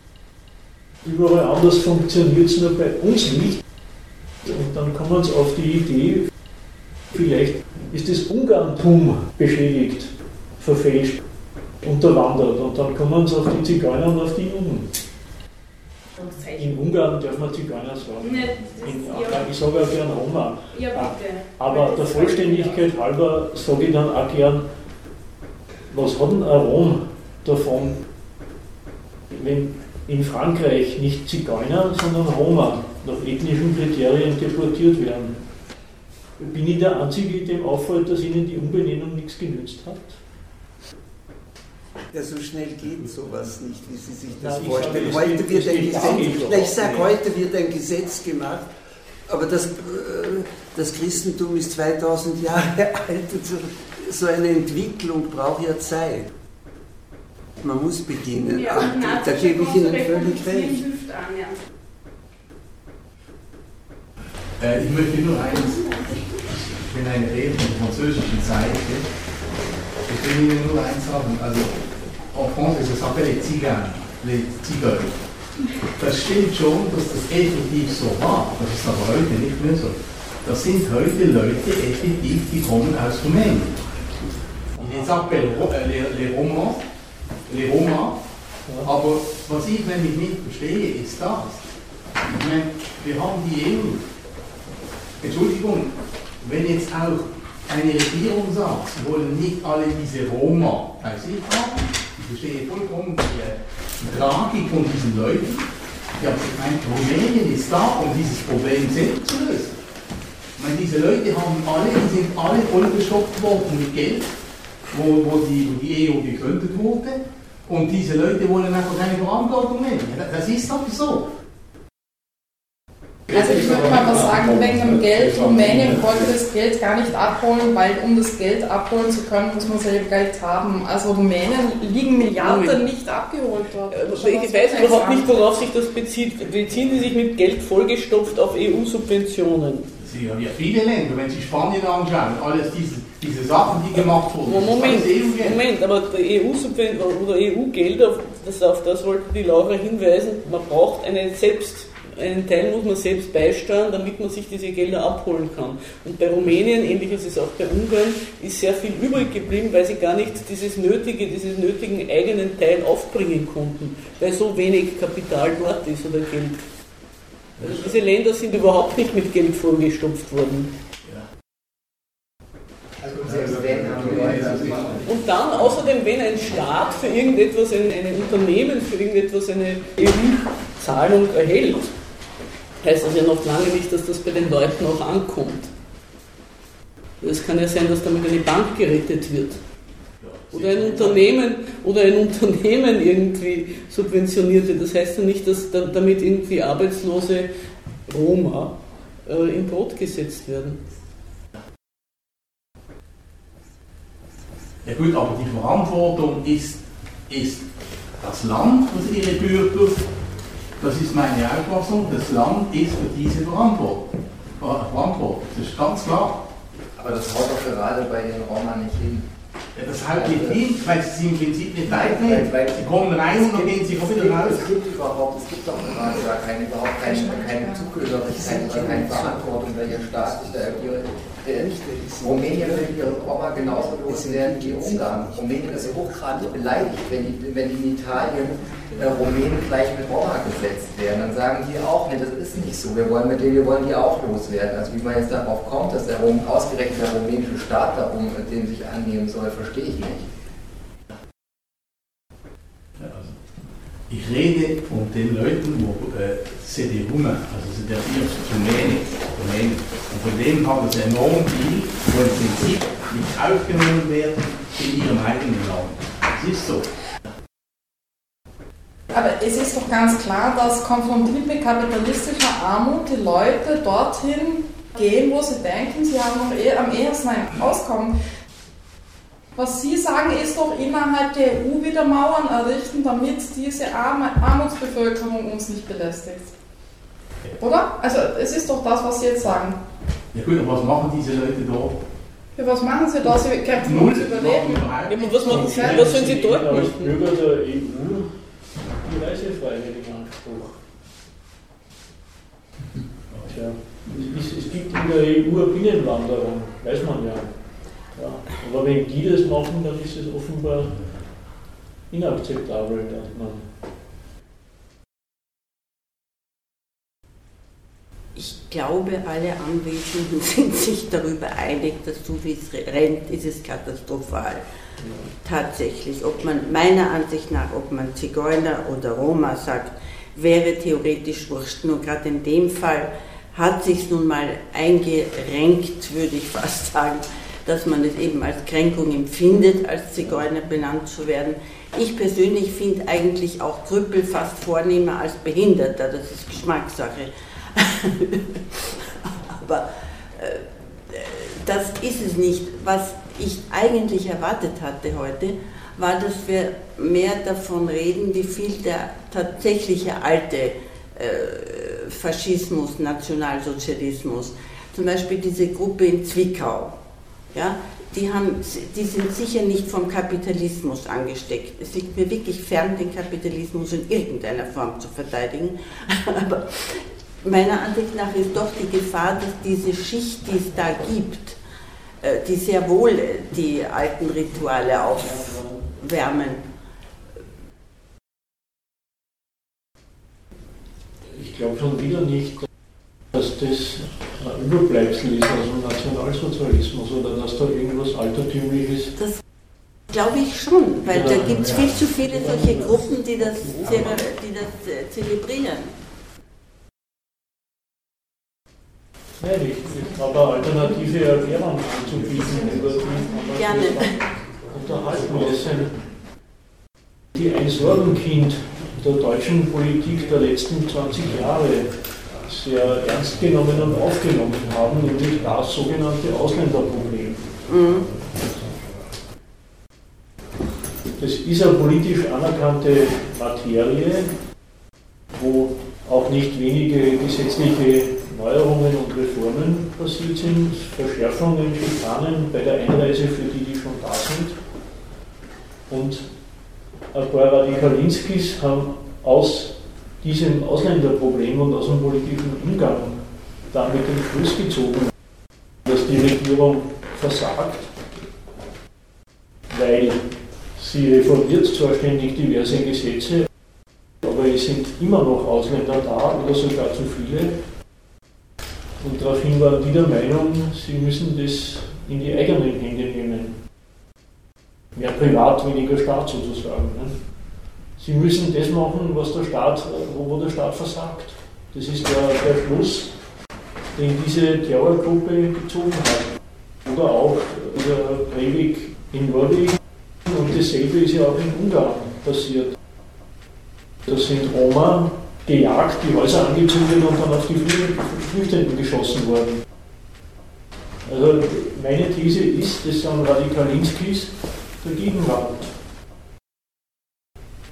[SPEAKER 1] Überall anders funktioniert es nur bei uns nicht. Und dann kommen sie auf die Idee, vielleicht ist das Ungarntum beschädigt, verfälscht, unterwandert. Und dann kommen sie auf die Zigeuner und auf die Juden. In Ungarn darf man Zigeuner sagen. In, ja. Ich sage auch gern Roma. Ja, bitte. Aber der Vollständigkeit halber sage ich dann auch gern, was hat ein Rom davon, wenn in Frankreich nicht Zigeuner, sondern Roma nach ethnischen Kriterien deportiert werden? Bin ich der Einzige, dem auffällt, dass Ihnen die Umbenennung nichts genützt hat?
[SPEAKER 10] Ja, so schnell geht sowas nicht, wie Sie sich das Nein, vorstellen. Heute wird ein Gesetz, ich sage, heute wird ein Gesetz gemacht, aber das, äh, das Christentum ist 2000 Jahre alt und so, so eine Entwicklung braucht ja Zeit. Man muss beginnen. Ja, da, da gebe ich Ihnen völlig recht.
[SPEAKER 11] Äh, ich möchte nur eins, ich bin eine Rede von der französischen Seite, ich will Ihnen nur eins sagen, also en France, ça s'appelle les Ziganes, les Zigeuner. Das stimmt schon, dass das effektiv so war, das ist aber heute nicht mehr so. Das sind heute Leute effektiv, die kommen aus Rumänien. Ich appelle les, les Romans, les Roma, aber was ich nämlich nicht verstehe, ist das. Ich meine, wir haben die EU Entschuldigung, wenn jetzt auch eine Regierung sagt, sie wollen nicht alle diese Roma bei sich haben, ich verstehe vollkommen die, die Tragik von diesen Leuten, ich meine, Rumänien ist da, um dieses Problem selbst zu lösen. Ich meine, diese Leute haben alle, die sind alle vollgestopft worden mit Geld, wo, wo, die, wo die EU gegründet wurde, und diese Leute wollen einfach keine Verantwortung nehmen. Das ist doch so.
[SPEAKER 5] Also ich würde mal was sagen, wegen dem Geld. Rumänien wollte das Geld gar nicht abholen, weil um das Geld abholen zu können, muss man selber Geld haben. Also Rumänien liegen Milliarden nicht abgeholt dort.
[SPEAKER 2] Ich weiß überhaupt nicht, worauf sich das bezieht. Beziehen die sich mit Geld vollgestopft auf EU-Subventionen?
[SPEAKER 11] Sie haben ja viele Länder, wenn Sie Spanien anschauen, alles diese, diese Sachen, die gemacht wurden.
[SPEAKER 2] Moment, Moment, aber EU-Subventionen oder EU-Gelder, auf das wollte die Laura hinweisen, man braucht eine selbst einen Teil muss man selbst beisteuern, damit man sich diese Gelder abholen kann. Und bei Rumänien, ähnlich ist es auch bei Ungarn, ist sehr viel übrig geblieben, weil sie gar nicht dieses nötige, diesen nötigen eigenen Teil aufbringen konnten, weil so wenig Kapital dort ist oder Geld. Also diese Länder sind überhaupt nicht mit Geld vollgestopft worden. Und dann außerdem, wenn ein Staat für irgendetwas, ein, ein Unternehmen für irgendetwas eine EU-Zahlung erhält, heißt das ja noch lange nicht, dass das bei den Leuten auch ankommt. Es kann ja sein, dass damit eine Bank gerettet wird. Oder ein Unternehmen, oder ein Unternehmen irgendwie subventioniert wird. Das heißt ja nicht, dass damit irgendwie arbeitslose Roma äh, in Brot gesetzt werden.
[SPEAKER 11] Ja gut, aber die Verantwortung ist, ist das Land, was ihre Bürger das ist meine Auffassung. Das Land ist für diese. Verantwortung. Das ist ganz klar.
[SPEAKER 7] Aber das haut doch gerade bei den Roma nicht hin.
[SPEAKER 11] Ja, das haut nicht hin, weil sie im Prinzip nicht leiden. Sie kommen rein und dann gehen sie wieder raus.
[SPEAKER 7] Es gibt überhaupt, es gibt doch gerade gar keine, überhaupt keine, keine Zugehörigkeit oder keine Verantwortung, welcher Staat sich da agiert. Rumänien will ihre Roma genauso loswerden wie Ungarn. Rumänien ist hochgradig beleidigt, wenn, die, wenn in Italien äh, Rumänen gleich mit Roma gesetzt werden. Dann sagen die auch, nee, das ist nicht so, wir wollen mit denen, wir wollen die auch loswerden. Also wie man jetzt darauf kommt, dass der ausgerechnet der rumänische Staat darum mit dem sich annehmen soll, verstehe ich nicht.
[SPEAKER 11] Ich rede von den Leuten, wo äh, CD Hunger, also sind der Rumänen. Und von denen haben es enorm viel, wo im Prinzip nicht aufgenommen werden in ihrem eigenen Land. Das ist so.
[SPEAKER 5] Aber es ist doch ganz klar, dass konfrontiert mit kapitalistischer Armut die Leute dorthin gehen, wo sie denken, sie haben noch eh, am ehesten ein Auskommen. Was Sie sagen, ist doch innerhalb der EU wieder Mauern errichten, damit diese Armutsbevölkerung uns nicht belästigt. Oder? Also es ist doch das, was Sie jetzt sagen.
[SPEAKER 11] Ja gut, und was machen diese Leute dort?
[SPEAKER 5] Ja, was machen sie da? Sie kämpfen zu überleben. Ja,
[SPEAKER 2] was, machen sie, was sollen sie dort machen?
[SPEAKER 1] Als Bürger der EU die Reisefreiheit in Anspruch. Tja, es, es gibt in der EU eine Binnenwanderung, weiß man ja. Ja. Aber wenn die das machen, dann ist es offenbar inakzeptabel, dass man
[SPEAKER 8] Ich glaube, alle Anwesenden sind sich darüber einig, dass so wie es rennt, ist es katastrophal. Tatsächlich, ob man meiner Ansicht nach, ob man Zigeuner oder Roma sagt, wäre theoretisch wurscht. Nur gerade in dem Fall hat sich nun mal eingerenkt, würde ich fast sagen, dass man es eben als Kränkung empfindet, als Zigeuner benannt zu werden. Ich persönlich finde eigentlich auch Krüppel fast vornehmer als Behinderter, das ist Geschmackssache. Aber äh, das ist es nicht. Was ich eigentlich erwartet hatte heute, war, dass wir mehr davon reden, wie viel der tatsächliche alte äh, Faschismus, Nationalsozialismus, zum Beispiel diese Gruppe in Zwickau, ja, die, haben, die sind sicher nicht vom Kapitalismus angesteckt. Es liegt mir wirklich fern, den Kapitalismus in irgendeiner Form zu verteidigen. Aber meiner Ansicht nach ist doch die Gefahr, dass diese Schicht, die es da gibt, äh, die sehr wohl die alten Rituale aufwärmen.
[SPEAKER 1] Ich glaube schon wieder nicht, das ein Überbleibsel ist aus dem Nationalsozialismus oder dass da irgendwas Altertümliches.
[SPEAKER 8] Das glaube ich schon, weil ja, da gibt es ja. viel zu viele solche Gruppen, die das, die das äh, zelebrieren.
[SPEAKER 1] Nein, ich, ich habe eine alternative Erklärung anzubieten, über die
[SPEAKER 8] Gerne.
[SPEAKER 1] unterhalten müssen. Die ein Sorgenkind der deutschen Politik der letzten 20 Jahre sehr ernst genommen und aufgenommen haben, nämlich das sogenannte Ausländerproblem. Mhm. Das ist eine politisch anerkannte Materie, wo auch nicht wenige gesetzliche Neuerungen und Reformen passiert sind, Verschärfungen, Schikanen bei der Einreise für die, die schon da sind. Und ein paar Radikalinskis haben aus diesem Ausländerproblem und aus dem politischen Umgang damit den Schluss gezogen, dass die Regierung versagt, weil sie reformiert zwar ständig diverse Gesetze, aber es sind immer noch Ausländer da oder sogar zu viele. Und daraufhin waren die der Meinung, sie müssen das in die eigenen Hände nehmen. Mehr privat, weniger Staat sozusagen. Ne? Sie müssen das machen, was der Staat, wo, der Staat versagt. Das ist der, der Schluss, den diese Terrorgruppe gezogen hat. Oder auch der Breivik in Norwegen und dasselbe ist ja auch in Ungarn passiert. Da sind Roma gejagt, die Häuser angezündet und dann auf die Flüchtenden geschossen worden. Also meine These ist, das sind Radikalinskis der Gegenwart.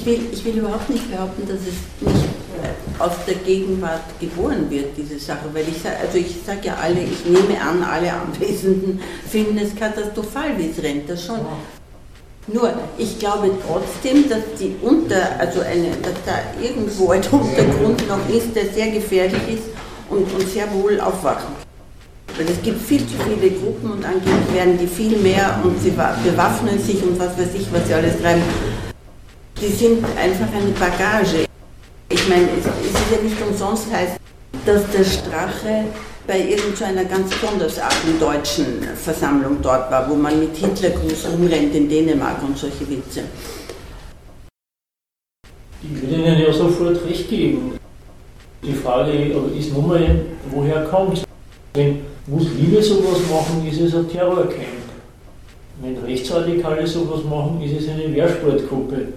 [SPEAKER 8] Ich will, ich will überhaupt nicht behaupten, dass es nicht aus der Gegenwart geboren wird, diese Sache, weil ich sage, also ich sage ja alle, ich nehme an, alle Anwesenden finden es katastrophal, wie es rennt, das schon. Nur, ich glaube trotzdem, dass die unter, also eine, dass da irgendwo ein Untergrund noch ist, der sehr gefährlich ist und, und sehr wohl aufwachen. Weil es gibt viel zu viele Gruppen und angeblich werden die viel mehr und sie bewaffnen sich und was weiß ich, was sie alles treiben die sind einfach eine Bagage. Ich meine, es, es ist ja nicht umsonst heißt, dass der Strache bei irgendeiner ganz besondersartigen deutschen Versammlung dort war, wo man mit Hitlergruß rumrennt in Dänemark und solche Witze.
[SPEAKER 1] Ich würde Ihnen ja sofort recht geben. Die Frage ist nun mal, woher kommt es? Wenn Muslime sowas machen, ist es ein Terrorcamp. Wenn Rechtsradikale sowas machen, ist es eine Wehrsportgruppe.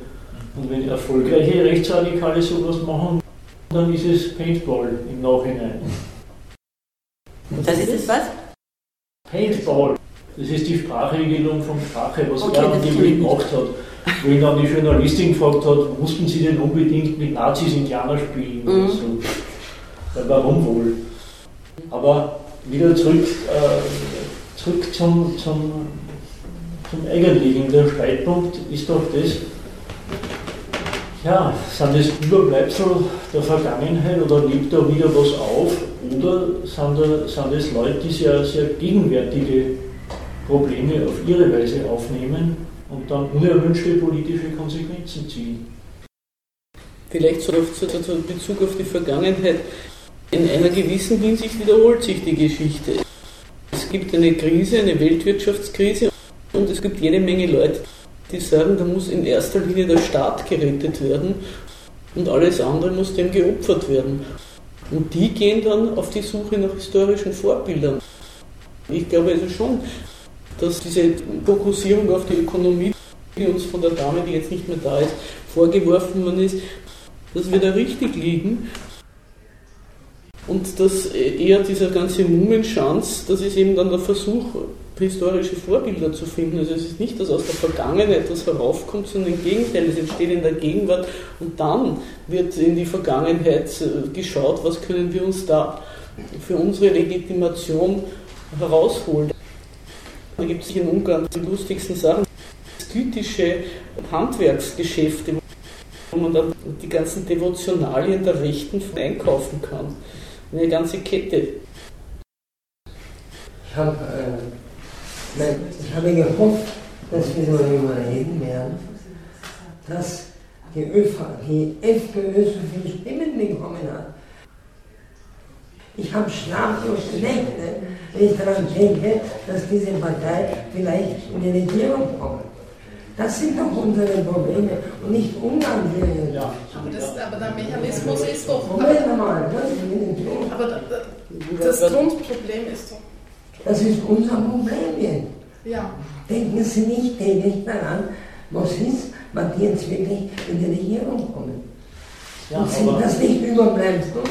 [SPEAKER 1] Und wenn erfolgreiche Rechtsradikale sowas machen, dann ist es Paintball im Nachhinein.
[SPEAKER 8] Das ist es was?
[SPEAKER 1] Paintball. Das ist die Sprachregelung von Sprache, was okay, er angeblich gemacht hat. Wo ihn dann die Journalistin gefragt hat, mussten Sie denn unbedingt mit Nazis Indianer spielen? Mhm. So. Ja, warum wohl? Aber wieder zurück, äh, zurück zum, zum, zum Eigentlichen. Der Streitpunkt ist doch das, ja, sind es Überbleibsel der Vergangenheit oder lebt da wieder was auf? Oder sind, da, sind es Leute, die sehr, sehr gegenwärtige Probleme auf ihre Weise aufnehmen und dann unerwünschte politische Konsequenzen ziehen?
[SPEAKER 2] Vielleicht so in Bezug auf die Vergangenheit. In einer gewissen Hinsicht wiederholt sich die Geschichte. Es gibt eine Krise, eine Weltwirtschaftskrise und es gibt jede Menge Leute, die sagen, da muss in erster Linie der Staat gerettet werden und alles andere muss dem geopfert werden. Und die gehen dann auf die Suche nach historischen Vorbildern. Ich glaube also schon, dass diese Fokussierung auf die Ökonomie, die uns von der Dame, die jetzt nicht mehr da ist, vorgeworfen worden ist, dass wir da richtig liegen. Und dass eher dieser ganze Mumenschanz, das ist eben dann der Versuch, historische Vorbilder zu finden. Also es ist nicht, dass aus der Vergangenheit etwas heraufkommt, sondern im Gegenteil, es entsteht in der Gegenwart und dann wird in die Vergangenheit äh, geschaut, was können wir uns da für unsere Legitimation herausholen. Da gibt es in Ungarn die lustigsten Sachen, skytische Handwerksgeschäfte, wo man dann die ganzen Devotionalien der Rechten einkaufen kann. Eine ganze Kette.
[SPEAKER 12] Ich habe äh, ich habe gehofft, dass wir darüber reden werden, dass die, ÖV, die FPÖ so viele Stimmen bekommen hat. Ich habe schlaflose Nächte, wenn ich daran denke, dass diese Partei vielleicht in die Regierung kommt. Das sind doch unsere Probleme und nicht Ungarn hier.
[SPEAKER 5] Ja. Aber, das, aber der Mechanismus ist doch.
[SPEAKER 12] Moment mal,
[SPEAKER 5] aber das Grundproblem ist doch.
[SPEAKER 12] Das ist unser Problem jetzt.
[SPEAKER 5] Ja.
[SPEAKER 12] Denken Sie nicht täglich daran, was ist, wenn die jetzt wirklich in die Regierung kommen. Ja, und sind das nicht Überbleibsel?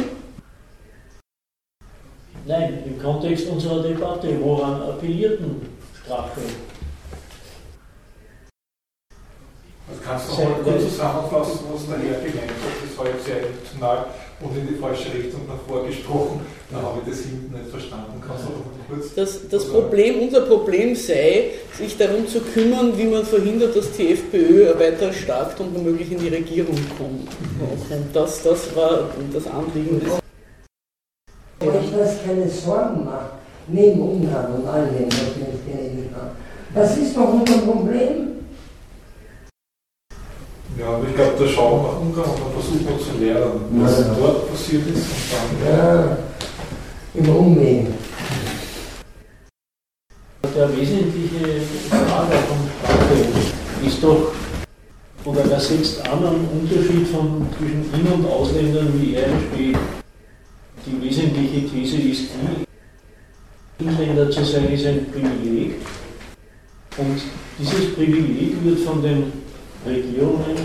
[SPEAKER 1] Nein, im Kontext unserer Debatte, woran appellierten Strache?
[SPEAKER 13] Also kannst du noch mal kurz zusammenfassen, was daher gemeint hat? Das war jetzt sehr emotional und in die falsche Richtung nach vorgesprochen. Da habe ich das hinten nicht verstanden. Kannst du noch mal kurz.
[SPEAKER 2] Das, das Problem, unser Problem sei, sich darum zu kümmern, wie man verhindert, dass die FPÖ weiter stark und womöglich in die Regierung kommt. Und das, das war das Anliegen des
[SPEAKER 12] ich das keine Sorgen mache, neben Ungarn und all dem, was wir jetzt geredet haben. Das ist doch unser Problem.
[SPEAKER 13] Ja, aber ich glaube, da schauen wir nach Ungarn und dann versuchen wir zu lernen, was ja. dort passiert ist. Und
[SPEAKER 12] dann ja, im Umweg.
[SPEAKER 1] Der wesentliche Frage von Sprache ist doch, oder er setzt an einen Unterschied von, zwischen In- und Ausländern, wie er entsteht. Die wesentliche These ist die, Inländer zu sein ist ein Privileg und dieses Privileg wird von den Regierungen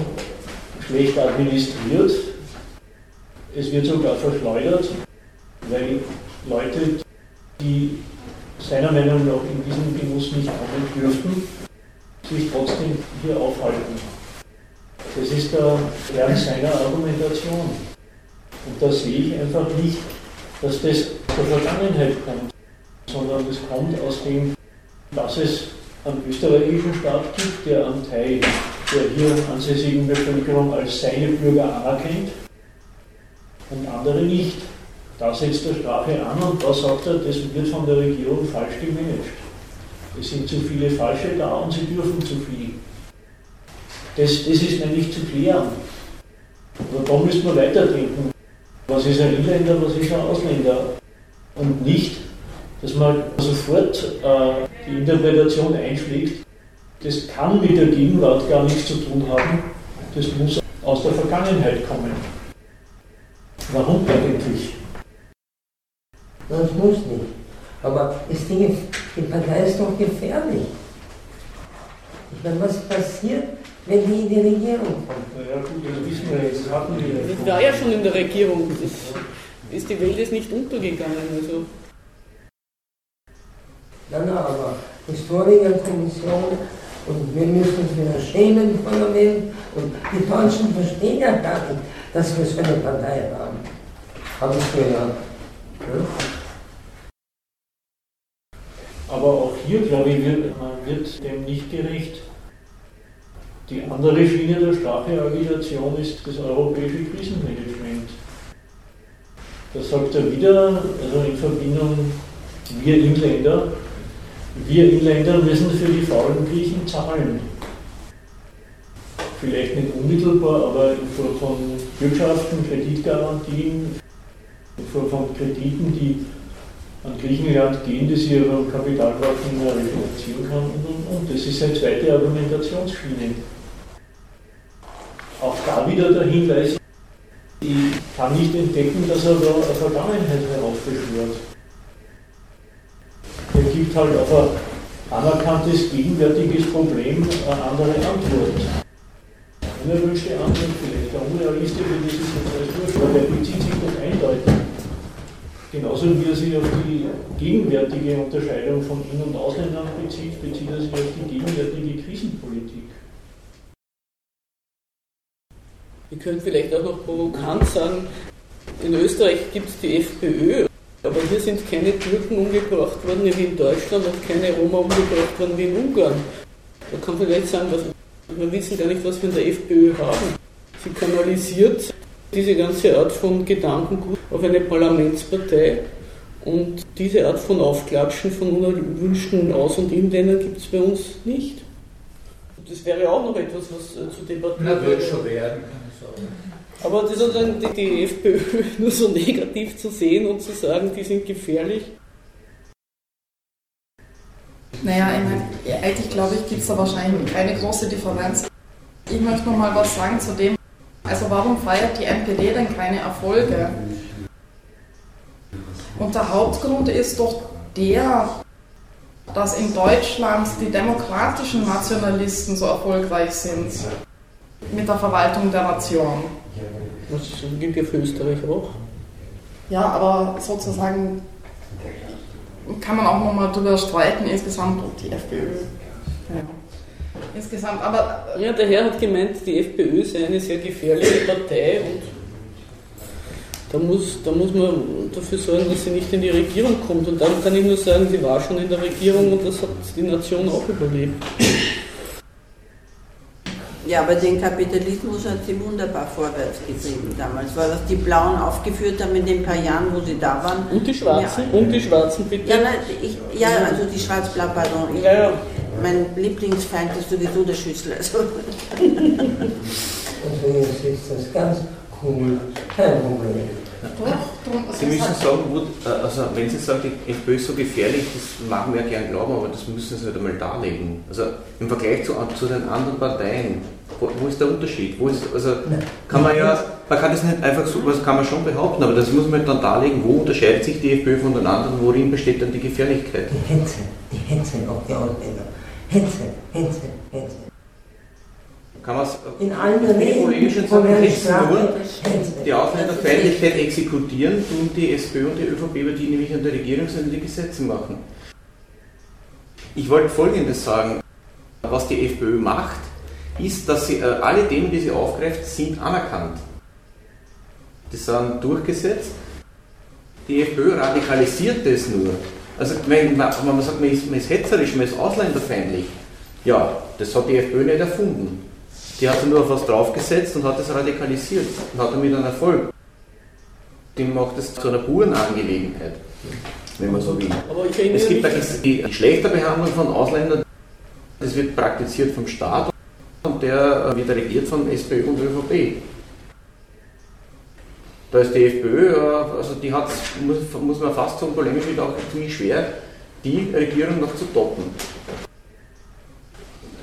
[SPEAKER 1] schlecht administriert. Es wird sogar verschleudert, weil Leute, die seiner Meinung nach in diesen Genuss nicht kommen dürften, sich trotzdem hier aufhalten. Das ist der Kern seiner Argumentation. Und da sehe ich einfach nicht, dass das der Vergangenheit kommt, sondern es kommt aus dem, dass es einen österreichischen Staat gibt, der einen Teil der hier ansässigen Bevölkerung als seine Bürger anerkennt und andere nicht. Da setzt er Strafe an und da sagt er, das wird von der Regierung falsch gemanagt. Es sind zu viele Falsche da und sie dürfen zu viel. Das, das ist nämlich zu klären. Aber da müssen wir weiterdenken. Was ist ein Inländer, was ist ein Ausländer? Und nicht, dass man sofort äh, die Interpretation einschlägt, das kann mit der Gegenwart gar nichts zu tun haben, das muss aus der Vergangenheit kommen. Warum eigentlich?
[SPEAKER 12] Das muss nicht. Aber ist die, die Partei ist doch gefährlich. Ich meine, was passiert, wenn die in die Regierung kommt?
[SPEAKER 1] Ja gut, das wissen wir jetzt. Hatten wir
[SPEAKER 2] das war ja schon in der Regierung. Das ist, die Welt ist nicht untergegangen. Also.
[SPEAKER 12] Ja, na, aber Historikerkommission und wir müssen uns wieder schämen vor der. Und die Deutschen verstehen ja gar nicht, dass wir so eine Partei haben. Habe ich gehört. Ja?
[SPEAKER 1] Aber auch hier, glaube ich, wird, man wird dem nicht gerecht. Die andere Schiene der Spracheagitation ist das europäische Krisenmanagement. Da sagt er wieder, also in Verbindung, wir Inländer, wir Inländer müssen für die faulen Griechen zahlen. Vielleicht nicht unmittelbar, aber in Form von Bürgschaften, Kreditgarantien, in Form von Krediten, die an Griechenland gehen, die sie am Kapitalmarkt nicht mehr refinanzieren kann und, und, und. Das ist eine zweite Argumentationsschiene. Auch da wieder der Hinweis, ich kann nicht entdecken, dass er da eine Vergangenheit heraufbeschwört. Gibt halt auf ein anerkanntes gegenwärtiges Problem eine andere Antwort. Unerwünschte Antwort vielleicht, eine unrealistische, das ist jetzt alles wurscht, aber er bezieht sich doch eindeutig Genauso wie er sich auf die gegenwärtige Unterscheidung von In- und Ausländern bezieht, bezieht er sich auf die gegenwärtige Krisenpolitik.
[SPEAKER 2] Ich könnte vielleicht auch noch provokant sagen, in Österreich gibt es die FPÖ, aber hier sind keine Türken umgebracht worden wie in Deutschland und keine Roma umgebracht worden wie in Ungarn. Da kann man vielleicht sagen, was, wir wissen gar nicht, was wir in der FPÖ haben. Sie kanalisiert diese ganze Art von Gedankengut auf eine Parlamentspartei und diese Art von Aufklatschen von unerwünschten Aus- und Inländern gibt es bei uns nicht. Das wäre auch noch etwas, was äh, zu debattieren
[SPEAKER 11] Na, wird schon werden, kann ich sagen.
[SPEAKER 2] Aber die, sozusagen die, die FPÖ nur so negativ zu sehen und zu sagen, die sind gefährlich.
[SPEAKER 5] Naja, ich eigentlich glaube ich, gibt es da wahrscheinlich keine große Differenz. Ich möchte noch mal was sagen zu dem, also warum feiert die NPD denn keine Erfolge? Und der Hauptgrund ist doch der, dass in Deutschland die demokratischen Nationalisten so erfolgreich sind mit der Verwaltung der Nation.
[SPEAKER 2] Das gilt ja für Österreich auch.
[SPEAKER 5] Ja, aber sozusagen kann man auch nochmal darüber streiten, insgesamt ob die FPÖ. Ja. Insgesamt, aber.
[SPEAKER 2] Ja, der Herr hat gemeint, die FPÖ sei eine sehr gefährliche Partei und da muss, da muss man dafür sorgen, dass sie nicht in die Regierung kommt. Und dann kann ich nur sagen, sie war schon in der Regierung und das hat die Nation auch überlebt.
[SPEAKER 8] Ja, aber den Kapitalismus hat sie wunderbar vorwärts getrieben damals, weil das die Blauen aufgeführt haben in den paar Jahren, wo sie da waren.
[SPEAKER 2] Und die Schwarzen?
[SPEAKER 8] Ja,
[SPEAKER 2] und die Schwarzen bitte?
[SPEAKER 8] Ja, nein, ich, ja also die Schwarz-Blau, pardon. Ich,
[SPEAKER 2] Ja, ja.
[SPEAKER 8] Mein Lieblingsfeind ist sowieso der Schüssel. Also.
[SPEAKER 12] Deswegen ist das ganz cool, kein Problem.
[SPEAKER 14] Sie müssen sagen, wo, äh, also wenn Sie sagen, die FPÖ ist so gefährlich, das machen wir ja gern glauben, aber das müssen Sie halt einmal darlegen. Also im Vergleich zu, zu den anderen Parteien, wo, wo ist der Unterschied? Wo ist, also kann man ja, man kann das nicht einfach so, das kann man schon behaupten, aber das muss man dann darlegen, wo unterscheidet sich die FPÖ von den anderen, worin besteht dann die Gefährlichkeit?
[SPEAKER 12] Die Hetze, die Hetze auf die Ausländer. Hetze, Hetze, Hetze.
[SPEAKER 14] Kann man es
[SPEAKER 12] In allen
[SPEAKER 14] nur
[SPEAKER 12] Hetze.
[SPEAKER 14] die Ausländerfeindlichkeit exekutieren, tun die SPÖ und die ÖVP, über die nämlich an der Regierung sind, die Gesetze machen. Ich wollte Folgendes sagen. Was die FPÖ macht, ist, dass sie äh, alle Themen, die sie aufgreift, sind anerkannt. Die sind durchgesetzt. Die FPÖ radikalisiert das nur. Also wenn man, wenn man sagt, man ist, man ist hetzerisch, man ist ausländerfeindlich, ja, das hat die FPÖ nicht erfunden. Die hat nur auf was draufgesetzt und hat das radikalisiert und hat damit einen Erfolg. Die macht es zu einer puren Angelegenheit, wenn man so will. Es gibt die die Schlechterbehandlung von Ausländern, das wird praktiziert vom Staat und der wird regiert von SPÖ und ÖVP. Da ist die FPÖ, äh, also die hat, muss, muss man fast sagen, polemisch wird auch ziemlich schwer, die Regierung noch zu toppen.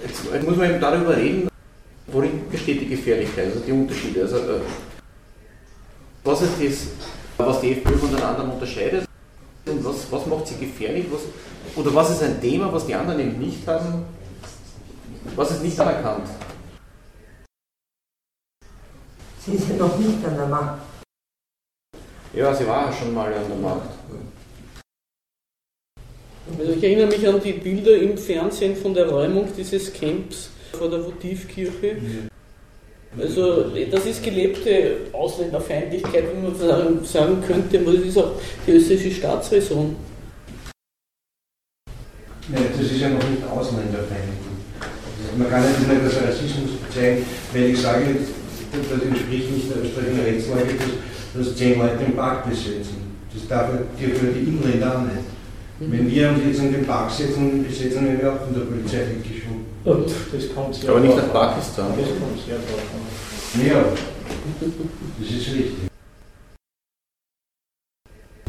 [SPEAKER 14] Jetzt, jetzt muss man eben darüber reden, worin besteht die Gefährlichkeit, also die Unterschiede. Also, äh, was ist das, was die FPÖ von den anderen unterscheidet und was, was macht sie gefährlich? Was, oder was ist ein Thema, was die anderen eben nicht haben? Was ist nicht anerkannt?
[SPEAKER 12] Sie sind noch nicht an der Macht.
[SPEAKER 14] Ja, sie war ja schon mal an der Macht.
[SPEAKER 2] Also ich erinnere mich an die Bilder im Fernsehen von der Räumung dieses Camps vor der Votivkirche. Also das ist gelebte Ausländerfeindlichkeit, wie man sagen, könnte, aber das ist auch die österreichische Staatsräson.
[SPEAKER 3] Nein, das ist ja noch nicht Ausländerfeindlich. Man kann nicht mehr das Rassismus bezeichnen, weil ich sage, das entspricht nicht der österreichischen Rechtslage, dass, dass zehn Leute den Park besetzen. Das darf ja für die Inländer auch nicht. Wenn wir uns jetzt in den Park setzen, besetzen wir auch von der Polizei weggeschoben.
[SPEAKER 1] Und das kommt sehr
[SPEAKER 14] Aber nicht nach
[SPEAKER 1] an.
[SPEAKER 14] Pakistan.
[SPEAKER 1] Das kommt sehr drauf an.
[SPEAKER 3] Ja, das ist richtig.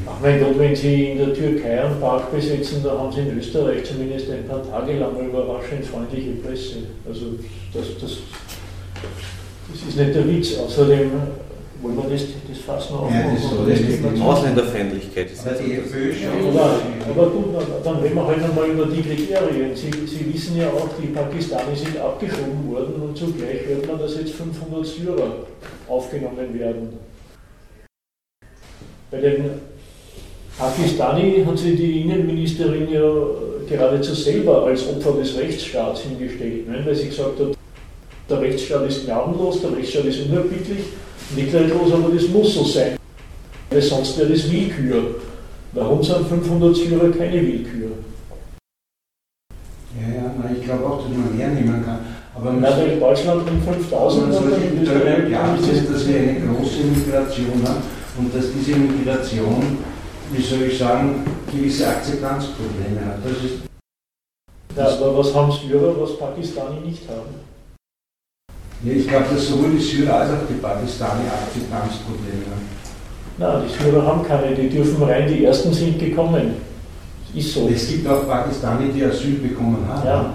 [SPEAKER 1] Ach mein Gott, wenn Sie in der Türkei einen Park besetzen, da haben Sie in Österreich zumindest ein paar Tage lang eine überraschend freundliche Presse. Also das, das, das ist nicht der Witz. Außerdem wollen wir das, das Fass noch
[SPEAKER 3] Ja, das ist so, das
[SPEAKER 14] Ausländerfeindlichkeit. Das
[SPEAKER 3] Aber die
[SPEAKER 1] Ja, aber, aber gut, dann- dann reden wir halt einmal über die Kriterien. Sie, Sie wissen ja auch, die Pakistanis sind abgeschoben worden und zugleich hört man, dass jetzt 500 Syrer aufgenommen werden. Bei den Pakistani hat sich die Innenministerin ja geradezu selber als Opfer des Rechtsstaats hingestellt, ne? weil sie gesagt hat, der Rechtsstaat ist gnadenlos, der Rechtsstaat ist unerbittlich, mitleidlos, aber das muss so sein, weil sonst wäre das Willkür. Warum sind 500 Syrer keine Willkür?
[SPEAKER 3] Ja, ja, nein, ich glaube auch, dass man hernehmen kann. Aber man
[SPEAKER 1] Na, in Deutschland um 5000
[SPEAKER 3] man sollte klar ist, dass wir eine große Migration haben und dass diese Migration, wie soll ich sagen, gewisse Akzeptanzprobleme hat. Das ist
[SPEAKER 1] ja, aber was haben Syrer, was Pakistani nicht haben?
[SPEAKER 3] Ja, ich glaube, dass sowohl die Syrer als auch die Pakistani Akzeptanzprobleme haben.
[SPEAKER 1] Nein, die Syrer haben keine, die dürfen rein, die ersten sind gekommen. Ist so.
[SPEAKER 3] Es gibt auch Pakistani, die Asyl bekommen haben.
[SPEAKER 1] Ja.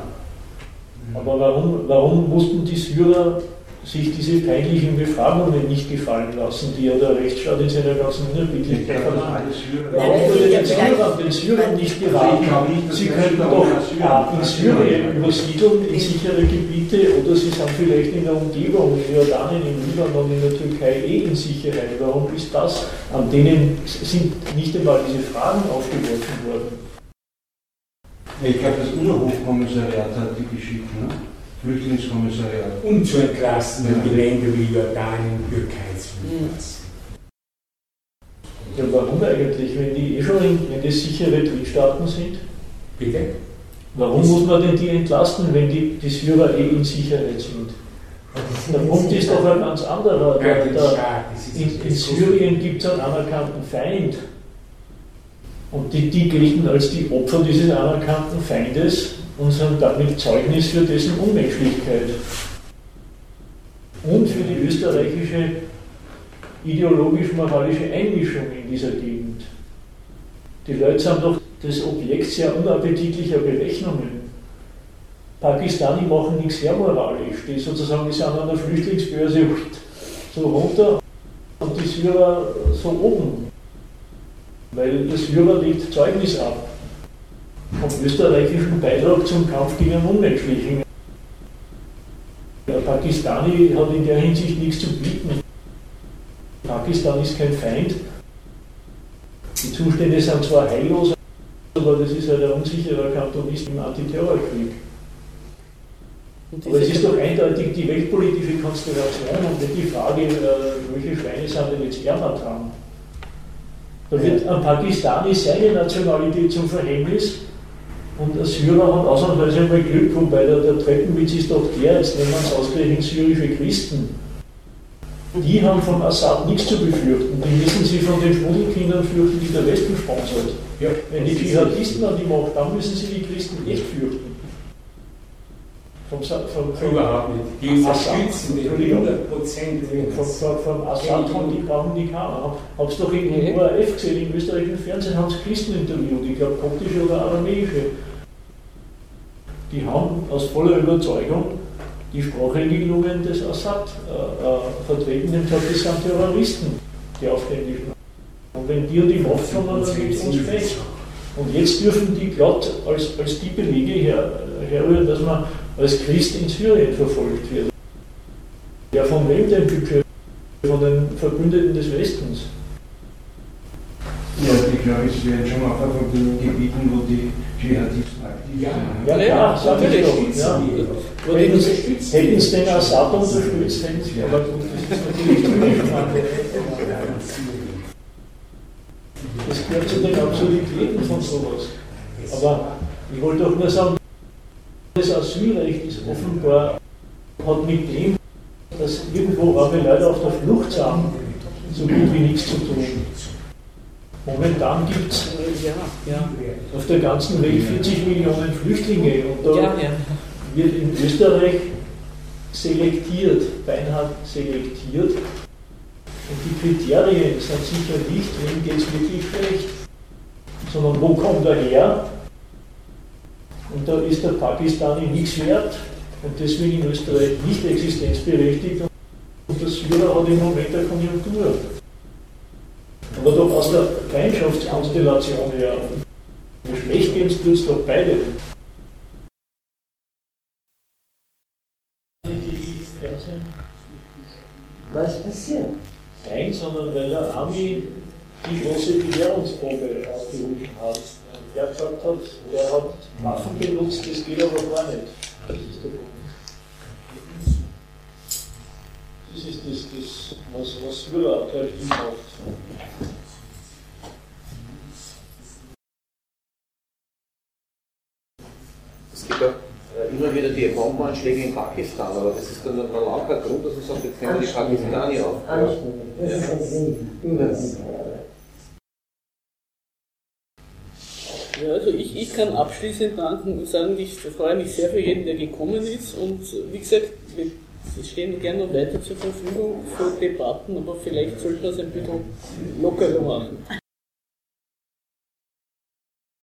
[SPEAKER 1] Aber warum, warum mussten die Syrer sich diese peinlichen Befragungen nicht gefallen lassen, die ja der Rechtsstaat in seiner ganzen Unerbittlichkeit verlangt? Warum wurde den Syrern, den Syrern nicht geraten, sie könnten doch in Syrien übersiedeln in sichere Gebiete oder sie sind vielleicht in der Umgebung, in Jordanien, im Libanon, in der Türkei eh in Sicherheit. Warum ist das? An denen sind nicht einmal diese Fragen aufgeworfen worden.
[SPEAKER 3] Ich glaube, das UNO-Hochkommissariat hat die geschickt, ne? Flüchtlingskommissariat.
[SPEAKER 4] Und zu entlasten ja. die Länder wie Jordanien, Türkei zulassen.
[SPEAKER 1] Ja, warum eigentlich, wenn die eh schon in, wenn das sichere Drittstaaten sind?
[SPEAKER 4] Bitte?
[SPEAKER 1] Warum muss man denn die entlasten, wenn die, die Syrer eh in Sicherheit sind? Der Punkt ist doch ein ganz anderer. Der, der, in, in Syrien gibt es einen anerkannten Feind. Und die, die gelten als die Opfer dieses anerkannten Feindes und sind damit Zeugnis für dessen Unmenschlichkeit. Und für die österreichische ideologisch-moralische Einmischung in dieser Gegend. Die Leute sind doch das Objekt sehr unappetitlicher Berechnungen. Pakistani machen nichts sehr moralisch, die sozusagen die sind an der Flüchtlingsbörse so runter und die Syrer so oben. Weil der Syrer legt Zeugnis ab vom österreichischen Beitrag zum Kampf gegen Unmenschlichen. Der Pakistani hat in der Hinsicht nichts zu bieten. Pakistan ist kein Feind. Die Zustände sind zwar heillos, aber das ist halt ein unsicherer Kantonist im Antiterrorkrieg. Aber es ist doch eindeutig die weltpolitische Konstellation und nicht die Frage, äh, welche Schweine sind denn jetzt ärmer dran. Da wird ein Pakistani seine Nationalität zum Verhängnis und der Syrer hat ausnahmsweise einmal Glück, wobei der, der Treppenwitz ist doch der, jetzt nehmen wir es ausgerechnet syrische Christen. Die haben vom Assad nichts zu befürchten. Die müssen sich von den Schmuddelkindern fürchten, die der Westen sponsert. Ja, Wenn die Dschihadisten an die Macht, dann müssen sie die Christen echt fürchten.
[SPEAKER 4] Vom, vom, vom, Überhaupt nicht. Die unterstützen den 100 Prozent.
[SPEAKER 1] Vom, vom, vom Assad haben die, brauchen die keiner. Hab's doch in. ORF gesehen, im österreichischen Fernsehen haben sie Christen interviewt, ich glaube koptische oder aramäische. Die haben aus voller Überzeugung die Sprachregelungen des Assad äh, äh, vertreten, gesagt, das sind Terroristen, die Aufständischen. Und wenn die die Macht kommen, dann geht es uns fest. Und jetzt dürfen die glatt als, als die Belege her, herrühren, dass man als Christ in Syrien verfolgt wird. Ja, von wem denn bitte? Von den Verbündeten des Westens.
[SPEAKER 3] Ja, die glaube ich werden schon auch von den Gebieten, wo die Dschihadisten aktiv
[SPEAKER 1] ja, sind. Ja, ja, ja natürlich. Ja. Hätten, hätten sie den Assad unterstützt, hätten sie, aber gut, das ist natürlich. Das gehört zu den Absurditäten von sowas. Aber ich wollte auch nur sagen, das Asylrecht ist offenbar, hat mit dem, dass irgendwo arme Leute auf der Flucht sind, so gut wie nichts zu tun. Momentan gibt es ja, ja. auf der ganzen Welt 40 Millionen Flüchtlinge und da ja, wird in Österreich selektiert, beinahe selektiert. Und die Kriterien sind sicher nicht, wem geht es wirklich schlecht, sondern wo kommt er her? Und da ist der Pakistani nichts wert und deswegen in Österreich nicht existenzberechtigt und der Syrer hat im Moment eine Konjunktur. Aber doch aus der Feindschaftskonstellation her. Schlecht geht es uns doch beide.
[SPEAKER 12] Was passiert?
[SPEAKER 1] Nein, sondern weil der Ami die große Bewährungsprobe aufgerufen hat. Er gesagt hat, er hat Waffen benutzt, das geht aber gar nicht. Das ist der Punkt. Das ist das, das was, was Führer halt macht.
[SPEAKER 14] Es gibt auch äh, immer wieder die Bombenanschläge in Pakistan, aber das ist dann ein langer Grund, dass man sagt, jetzt nehmen wir die Pakistani auf.
[SPEAKER 2] Ja, also ich, ich kann abschließend sagen, ich freue mich sehr für jeden, der gekommen ist und wie gesagt, wir stehen gerne weiter zur Verfügung für Debatten, aber vielleicht sollten wir es ein bisschen lockerer machen.